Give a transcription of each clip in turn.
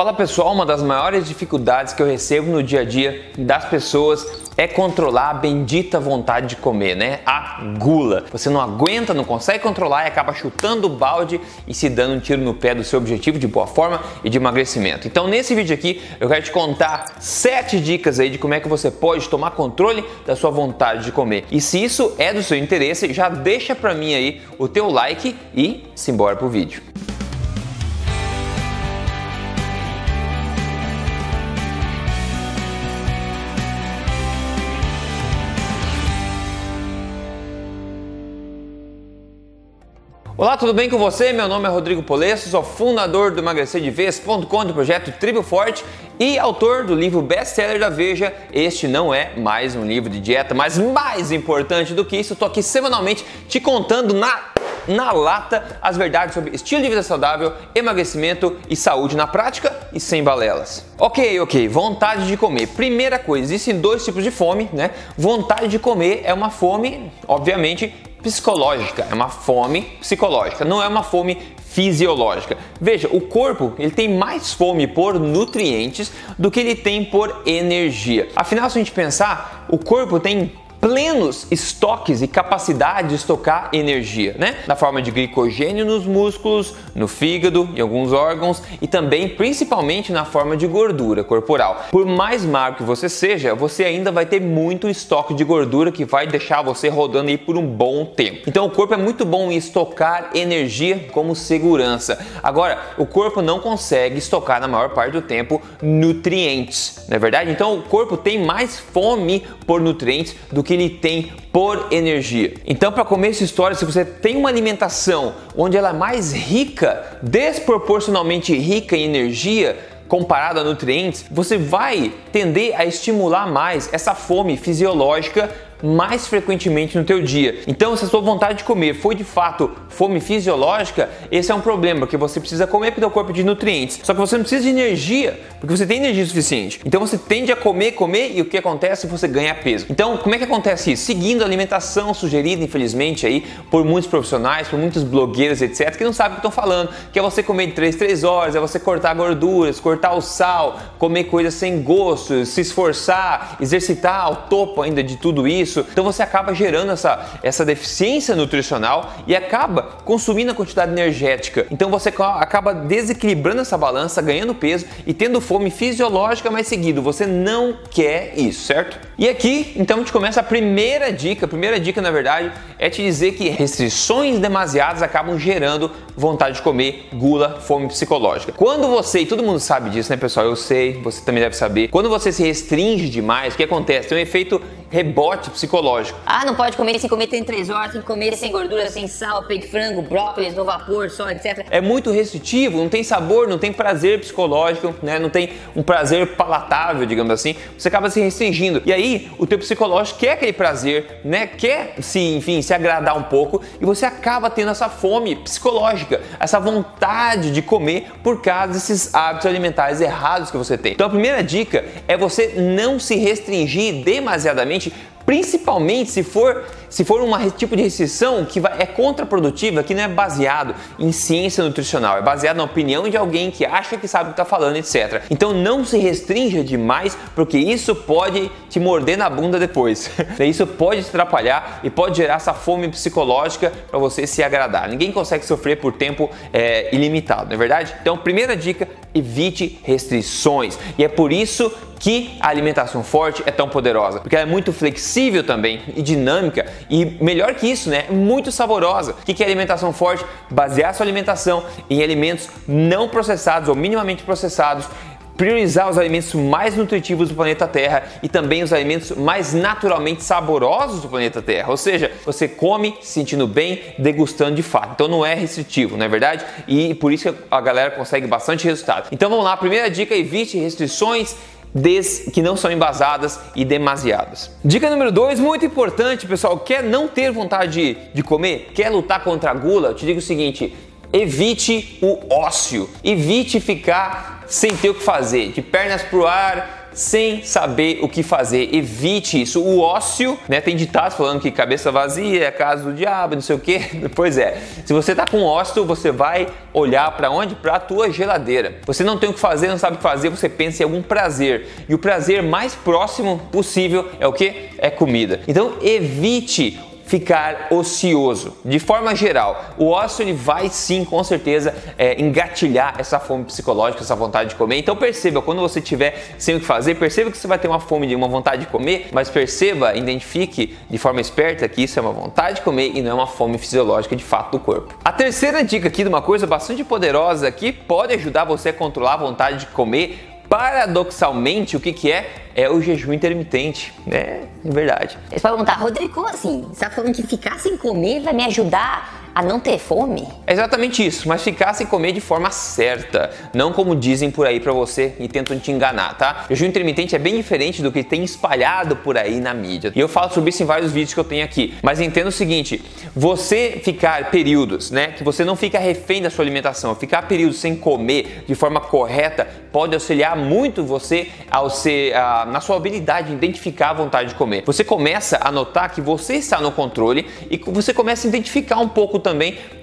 Fala pessoal, uma das maiores dificuldades que eu recebo no dia a dia das pessoas é controlar a bendita vontade de comer, né? A gula. Você não aguenta, não consegue controlar e acaba chutando o balde e se dando um tiro no pé do seu objetivo de boa forma e de emagrecimento. Então, nesse vídeo aqui, eu quero te contar sete dicas aí de como é que você pode tomar controle da sua vontade de comer. E se isso é do seu interesse, já deixa pra mim aí o teu like e simbora pro vídeo. Olá, tudo bem com você? Meu nome é Rodrigo Polesso, sou fundador do emagrecerdevez.com do projeto Tribo Forte e autor do livro best-seller da Veja. Este não é mais um livro de dieta, mas mais importante do que isso, estou aqui semanalmente te contando na na lata as verdades sobre estilo de vida saudável, emagrecimento e saúde na prática e sem balelas. Ok, ok, vontade de comer. Primeira coisa, existem dois tipos de fome, né? Vontade de comer é uma fome, obviamente, psicológica, é uma fome psicológica, não é uma fome fisiológica. Veja, o corpo ele tem mais fome por nutrientes do que ele tem por energia. Afinal, se a gente pensar, o corpo tem plenos estoques e capacidade de estocar energia, né? Na forma de glicogênio nos músculos, no fígado, em alguns órgãos e também principalmente na forma de gordura corporal. Por mais magro que você seja, você ainda vai ter muito estoque de gordura que vai deixar você rodando aí por um bom tempo. Então o corpo é muito bom em estocar energia como segurança. Agora, o corpo não consegue estocar na maior parte do tempo nutrientes, não é verdade? Então o corpo tem mais fome por nutrientes do que que ele tem por energia. Então, para comer essa história, se você tem uma alimentação onde ela é mais rica, desproporcionalmente rica em energia, comparado a nutrientes, você vai tender a estimular mais essa fome fisiológica mais frequentemente no teu dia. Então, se a sua vontade de comer foi de fato fome fisiológica, esse é um problema, porque você precisa comer o teu corpo de nutrientes. Só que você não precisa de energia, porque você tem energia suficiente. Então você tende a comer, comer e o que acontece? Você ganha peso. Então, como é que acontece isso? Seguindo a alimentação sugerida, infelizmente, aí por muitos profissionais, por muitos blogueiros, etc, que não sabem o que estão falando, que é você comer de 3 3 horas, é você cortar gorduras, cortar o sal, comer coisas sem gosto, se esforçar, exercitar ao topo ainda de tudo isso isso. Então você acaba gerando essa, essa deficiência nutricional e acaba consumindo a quantidade energética. Então você acaba desequilibrando essa balança, ganhando peso e tendo fome fisiológica mais seguido. Você não quer isso, certo? E aqui, então, a gente começa a primeira dica. A primeira dica, na verdade, é te dizer que restrições demasiadas acabam gerando vontade de comer, gula, fome psicológica. Quando você, e todo mundo sabe disso, né, pessoal? Eu sei, você também deve saber. Quando você se restringe demais, o que acontece? Tem um efeito rebote psicológico. Ah, não pode comer sem comer tem três horas, tem que comer sem gordura, sem sal, peito frango, brócolis no vapor, só, etc. É muito restritivo, não tem sabor, não tem prazer psicológico, né? Não tem um prazer palatável, digamos assim. Você acaba se restringindo. E aí, o teu psicológico quer aquele prazer, né? Quer se, enfim, se agradar um pouco e você acaba tendo essa fome psicológica, essa vontade de comer por causa desses hábitos alimentares errados que você tem. Então, a primeira dica é você não se restringir demasiadamente principalmente se for se for um tipo de restrição que é contraprodutiva, que não é baseado em ciência nutricional, é baseado na opinião de alguém que acha que sabe o que está falando, etc. Então não se restrinja demais, porque isso pode te morder na bunda depois. isso pode te atrapalhar e pode gerar essa fome psicológica para você se agradar. Ninguém consegue sofrer por tempo é, ilimitado, não é verdade? Então, primeira dica: evite restrições. E é por isso que a alimentação forte é tão poderosa, porque ela é muito flexível também e dinâmica e melhor que isso, né? Muito saborosa. O que é alimentação forte? Basear sua alimentação em alimentos não processados ou minimamente processados priorizar os alimentos mais nutritivos do planeta Terra e também os alimentos mais naturalmente saborosos do planeta Terra. Ou seja, você come se sentindo bem, degustando de fato. Então não é restritivo, não é verdade? E por isso que a galera consegue bastante resultado. Então vamos lá, primeira dica: evite restrições que não são embasadas e demasiadas. Dica número 2, muito importante, pessoal, quer não ter vontade de, de comer, quer lutar contra a gula, eu te digo o seguinte, evite o ócio, evite ficar sem ter o que fazer, de pernas pro ar, sem saber o que fazer. Evite isso. O ócio, né? Tem ditados falando que cabeça vazia é casa do diabo, não sei o que. Pois é. Se você tá com ócio, você vai olhar para onde? Para a tua geladeira. Você não tem o que fazer, não sabe o que fazer, você pensa em algum prazer. E o prazer mais próximo possível é o que? É comida. Então evite ficar ocioso. De forma geral, o ócio ele vai sim, com certeza, é, engatilhar essa fome psicológica, essa vontade de comer. Então perceba, quando você tiver sem o que fazer, perceba que você vai ter uma fome de uma vontade de comer, mas perceba, identifique de forma esperta que isso é uma vontade de comer e não é uma fome fisiológica de fato do corpo. A terceira dica aqui de uma coisa bastante poderosa que pode ajudar você a controlar a vontade de comer paradoxalmente, o que, que é? É o jejum intermitente, né? É verdade. Você pode perguntar, Rodrigo, como assim? Você tá falando que ficar sem comer vai me ajudar a não ter fome? É exatamente isso, mas ficar sem comer de forma certa, não como dizem por aí para você e tentam te enganar, tá? O jejum intermitente é bem diferente do que tem espalhado por aí na mídia. E eu falo sobre isso em vários vídeos que eu tenho aqui. Mas entenda o seguinte, você ficar períodos, né, que você não fica refém da sua alimentação, ficar períodos sem comer de forma correta pode auxiliar muito você ao ser, a, na sua habilidade de identificar a vontade de comer. Você começa a notar que você está no controle e você começa a identificar um pouco também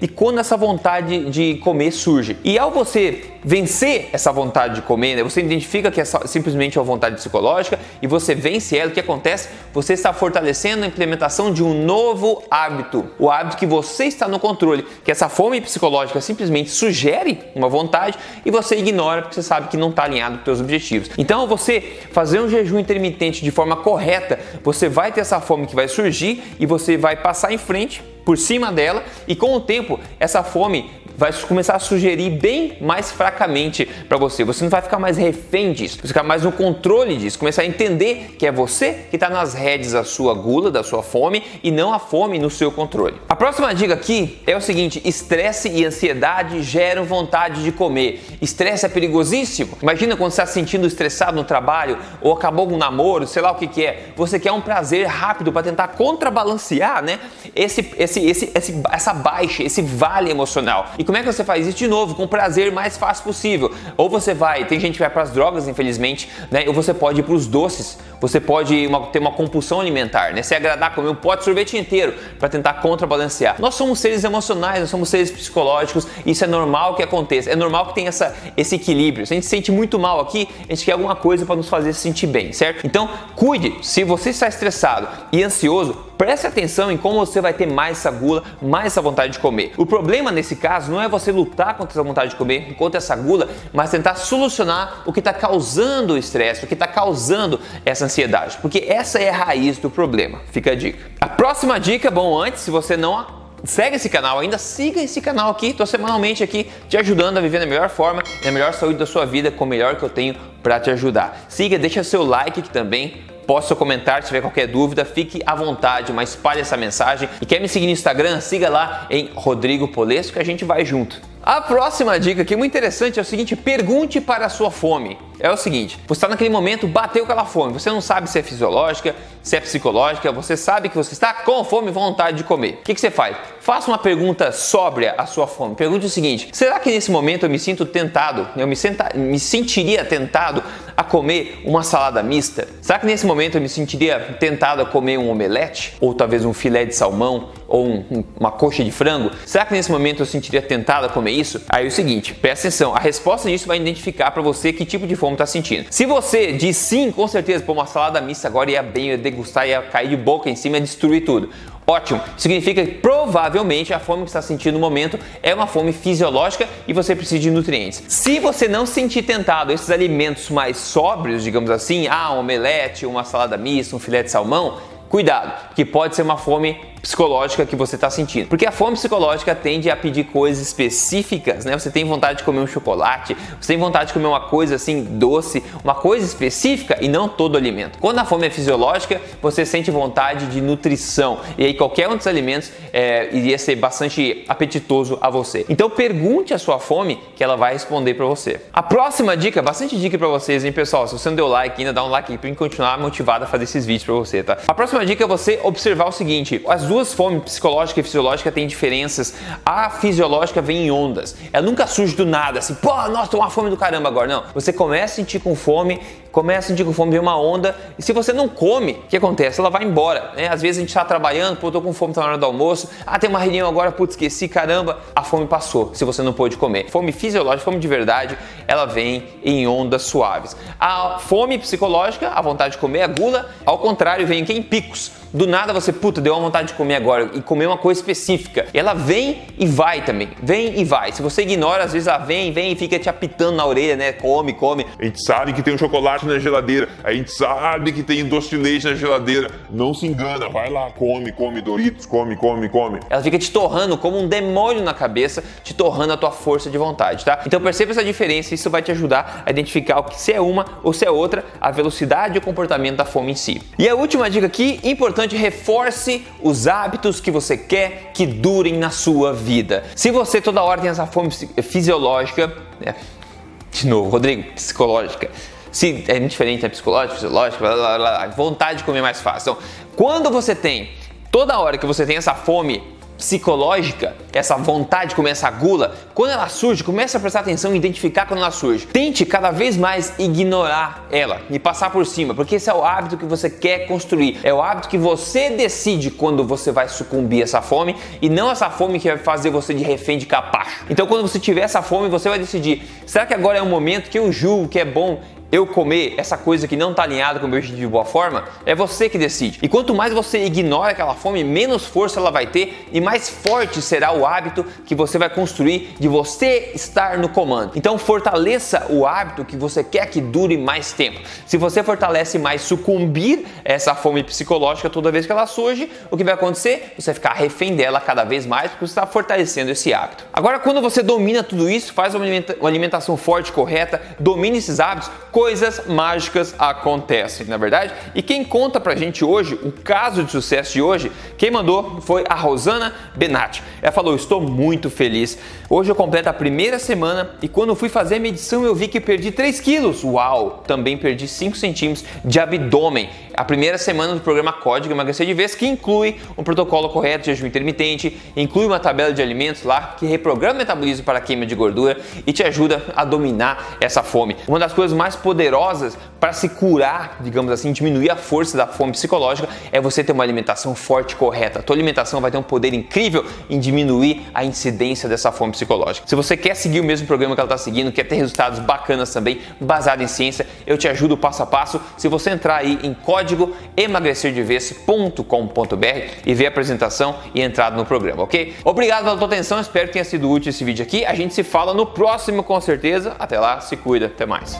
de quando essa vontade de comer surge. E ao você vencer essa vontade de comer, né, você identifica que é simplesmente uma vontade psicológica e você vence ela, o que acontece? Você está fortalecendo a implementação de um novo hábito, o hábito que você está no controle, que essa fome psicológica simplesmente sugere uma vontade e você ignora porque você sabe que não está alinhado com seus objetivos. Então, você fazer um jejum intermitente de forma correta, você vai ter essa fome que vai surgir e você vai passar em frente por cima dela e com o tempo essa fome vai começar a sugerir bem mais fracamente para você. Você não vai ficar mais refém disso, você ficar mais no controle disso, começar a entender que é você que está nas redes da sua gula, da sua fome e não a fome no seu controle. A próxima dica aqui é o seguinte: estresse e ansiedade geram vontade de comer. Estresse é perigosíssimo. Imagina quando você está se sentindo estressado no trabalho ou acabou um namoro, sei lá o que, que é. Você quer um prazer rápido para tentar contrabalancear, né? Esse, esse, esse, esse, essa baixa, esse vale emocional. E como é que você faz isso de novo? Com prazer mais fácil possível. Ou você vai, tem gente que vai para as drogas, infelizmente, né? Ou você pode ir para os doces. Você pode uma, ter uma compulsão alimentar, né? Se agradar comer um pote de sorvete inteiro para tentar contrabalancear. Nós somos seres emocionais, nós somos seres psicológicos. Isso é normal que aconteça. É normal que tenha essa, esse equilíbrio. Se a gente se sente muito mal aqui, a gente quer alguma coisa para nos fazer se sentir bem, certo? Então, cuide. Se você está estressado e ansioso, Preste atenção em como você vai ter mais essa gula, mais essa vontade de comer. O problema nesse caso não é você lutar contra essa vontade de comer, contra essa gula, mas tentar solucionar o que está causando o estresse, o que está causando essa ansiedade, porque essa é a raiz do problema. Fica a dica. A próxima dica, bom, antes, se você não segue esse canal ainda, siga esse canal aqui, estou semanalmente aqui te ajudando a viver na melhor forma, na melhor saúde da sua vida, com o melhor que eu tenho para te ajudar. Siga, deixa seu like aqui também, posta seu comentário, se tiver qualquer dúvida, fique à vontade, mas espalhe essa mensagem. E quer me seguir no Instagram? Siga lá em Rodrigo Polesco que a gente vai junto. A próxima dica que é muito interessante é o seguinte: pergunte para a sua fome. É o seguinte, você está naquele momento, bateu aquela fome, você não sabe se é fisiológica, se é psicológica, você sabe que você está com fome e vontade de comer. O que, que você faz? Faça uma pergunta sóbria à sua fome. Pergunte o seguinte: será que nesse momento eu me sinto tentado, eu me, senta, me sentiria tentado a comer uma salada mista? Será que nesse momento eu me sentiria tentado a comer um omelete? Ou talvez um filé de salmão? Ou um, uma coxa de frango? Será que nesse momento eu sentiria tentado a comer isso? Aí é o seguinte, presta atenção, a resposta disso vai identificar para você que tipo de fome está sentindo. Se você diz sim, com certeza, pô, uma salada mista agora ia bem, ia degustar, ia cair de boca em cima, ia destruir tudo. Ótimo, significa que provavelmente a fome que está sentindo no momento é uma fome fisiológica e você precisa de nutrientes. Se você não sentir tentado esses alimentos mais sóbrios, digamos assim, ah, um omelete, uma salada mista, um filé de salmão, cuidado, que pode ser uma fome psicológica que você está sentindo. Porque a fome psicológica tende a pedir coisas específicas, né? Você tem vontade de comer um chocolate, você tem vontade de comer uma coisa assim doce, uma coisa específica e não todo alimento. Quando a fome é fisiológica, você sente vontade de nutrição e aí qualquer um dos alimentos é, iria ser bastante apetitoso a você. Então pergunte a sua fome que ela vai responder para você. A próxima dica, bastante dica para vocês, hein, pessoal? Se você não deu like ainda, dá um like aí para continuar motivado a fazer esses vídeos para você, tá? A próxima dica é você observar o seguinte: as duas fomes, psicológica e fisiológica, têm diferenças. A fisiológica vem em ondas. Ela nunca surge do nada, assim, pô, nossa, tô uma fome do caramba agora. Não. Você começa a sentir com fome, começa com fome, vem uma onda, e se você não come, o que acontece? Ela vai embora. Né? Às vezes a gente está trabalhando, pô, tô com fome, tá na hora do almoço, ah, tem uma reunião agora, putz, esqueci, caramba, a fome passou, se você não pôde comer. Fome fisiológica, fome de verdade, ela vem em ondas suaves. A fome psicológica, a vontade de comer, a gula, ao contrário, vem em picos. Do nada você, puta, deu uma vontade de comer agora e comer uma coisa específica. Ela vem e vai também. Vem e vai. Se você ignora, às vezes ela vem, vem e fica te apitando na orelha, né? Come, come. A gente sabe que tem um chocolate na geladeira. A gente sabe que tem doce de leite na geladeira. Não se engana, vai lá, come, come Doritos, come, come, come. Ela fica te torrando como um demônio na cabeça, te torrando a tua força de vontade, tá? Então perceba essa diferença, isso vai te ajudar a identificar o que se é uma ou se é outra, a velocidade e o comportamento da fome em si. E a última dica aqui, importante reforce os hábitos que você quer que durem na sua vida. Se você toda hora tem essa fome fisiológica, é, de novo, Rodrigo, psicológica. Se é diferente, é psicológica, fisiológica, blá, blá, blá, vontade de comer mais fácil. Então, quando você tem, toda hora que você tem essa fome psicológica, essa vontade, como essa gula, quando ela surge, comece a prestar atenção e identificar quando ela surge. Tente cada vez mais ignorar ela e passar por cima, porque esse é o hábito que você quer construir. É o hábito que você decide quando você vai sucumbir a essa fome e não essa fome que vai fazer você de refém de capacho. Então, quando você tiver essa fome, você vai decidir: será que agora é um momento que eu julgo que é bom eu comer essa coisa que não está alinhada com o meu objetivo de boa forma, é você que decide. E quanto mais você ignora aquela fome, menos força ela vai ter e mais forte será o hábito que você vai construir de você estar no comando. Então fortaleça o hábito que você quer que dure mais tempo. Se você fortalece mais sucumbir essa fome psicológica toda vez que ela surge, o que vai acontecer? Você vai ficar refém dela cada vez mais porque você está fortalecendo esse hábito. Agora, quando você domina tudo isso, faz uma alimentação forte, correta, domina esses hábitos, coisas mágicas acontecem, na é verdade? E quem conta pra gente hoje, o caso de sucesso de hoje, quem mandou foi a Rosana Benatti. Ela falou: Estou muito feliz. Hoje eu completo a primeira semana e quando fui fazer a medição eu vi que perdi 3 quilos. Uau! Também perdi 5 centímetros de abdômen. A primeira semana do programa Código Emagrecer de Vez, que inclui um protocolo correto de jejum intermitente, inclui uma tabela de alimentos lá que reprograma o metabolismo para a queima de gordura e te ajuda a dominar essa fome. Uma das coisas mais poderosas para se curar, digamos assim, diminuir a força da fome psicológica é você ter uma alimentação forte e correta. A tua alimentação vai ter um poder incrível em diminuir a incidência dessa fome psicológica. Se você quer seguir o mesmo programa que ela está seguindo, quer ter resultados bacanas também, baseado em ciência, eu te ajudo passo a passo. Se você entrar aí em código emagrecerdevez.com.br e ver a apresentação e entrada no programa, ok? Obrigado pela tua atenção, espero que tenha sido útil esse vídeo aqui. A gente se fala no próximo com certeza. Até lá, se cuida, até mais.